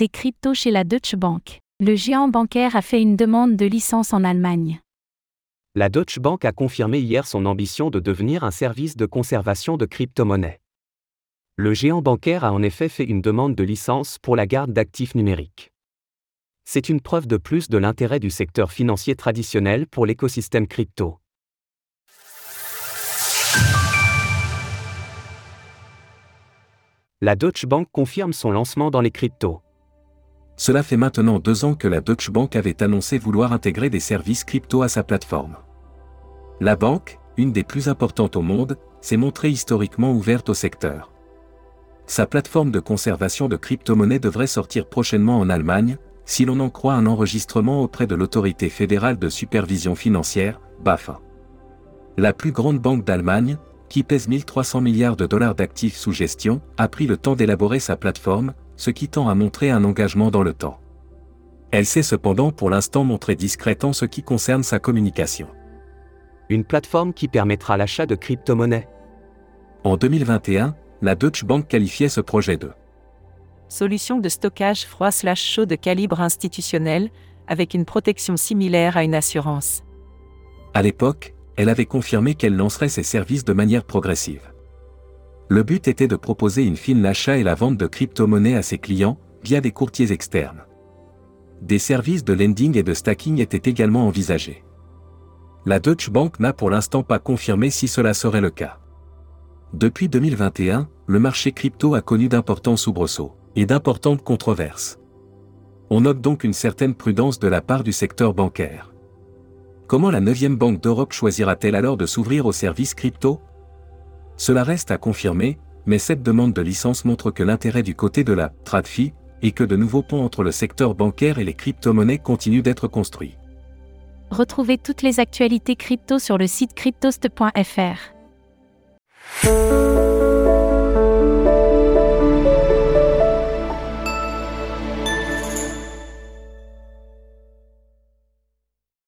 des cryptos chez la Deutsche Bank. Le géant bancaire a fait une demande de licence en Allemagne. La Deutsche Bank a confirmé hier son ambition de devenir un service de conservation de crypto-monnaies. Le géant bancaire a en effet fait une demande de licence pour la garde d'actifs numériques. C'est une preuve de plus de l'intérêt du secteur financier traditionnel pour l'écosystème crypto. La Deutsche Bank confirme son lancement dans les cryptos. Cela fait maintenant deux ans que la Deutsche Bank avait annoncé vouloir intégrer des services crypto à sa plateforme. La banque, une des plus importantes au monde, s'est montrée historiquement ouverte au secteur. Sa plateforme de conservation de crypto-monnaies devrait sortir prochainement en Allemagne, si l'on en croit un enregistrement auprès de l'autorité fédérale de supervision financière, BAFA. La plus grande banque d'Allemagne, qui pèse 1300 milliards de dollars d'actifs sous gestion, a pris le temps d'élaborer sa plateforme, ce qui tend à montrer un engagement dans le temps. Elle s'est cependant pour l'instant montrée discrète en ce qui concerne sa communication. Une plateforme qui permettra l'achat de crypto-monnaies. En 2021, la Deutsche Bank qualifiait ce projet de solution de stockage froid/chaud de calibre institutionnel, avec une protection similaire à une assurance. À l'époque, elle avait confirmé qu'elle lancerait ses services de manière progressive. Le but était de proposer une fine l'achat et la vente de crypto-monnaies à ses clients, via des courtiers externes. Des services de lending et de stacking étaient également envisagés. La Deutsche Bank n'a pour l'instant pas confirmé si cela serait le cas. Depuis 2021, le marché crypto a connu d'importants soubresauts et d'importantes controverses. On note donc une certaine prudence de la part du secteur bancaire. Comment la 9e Banque d'Europe choisira-t-elle alors de s'ouvrir aux services crypto? Cela reste à confirmer, mais cette demande de licence montre que l'intérêt du côté de la TradFi est que de nouveaux ponts entre le secteur bancaire et les crypto-monnaies continuent d'être construits. Retrouvez toutes les actualités crypto sur le site cryptost.fr.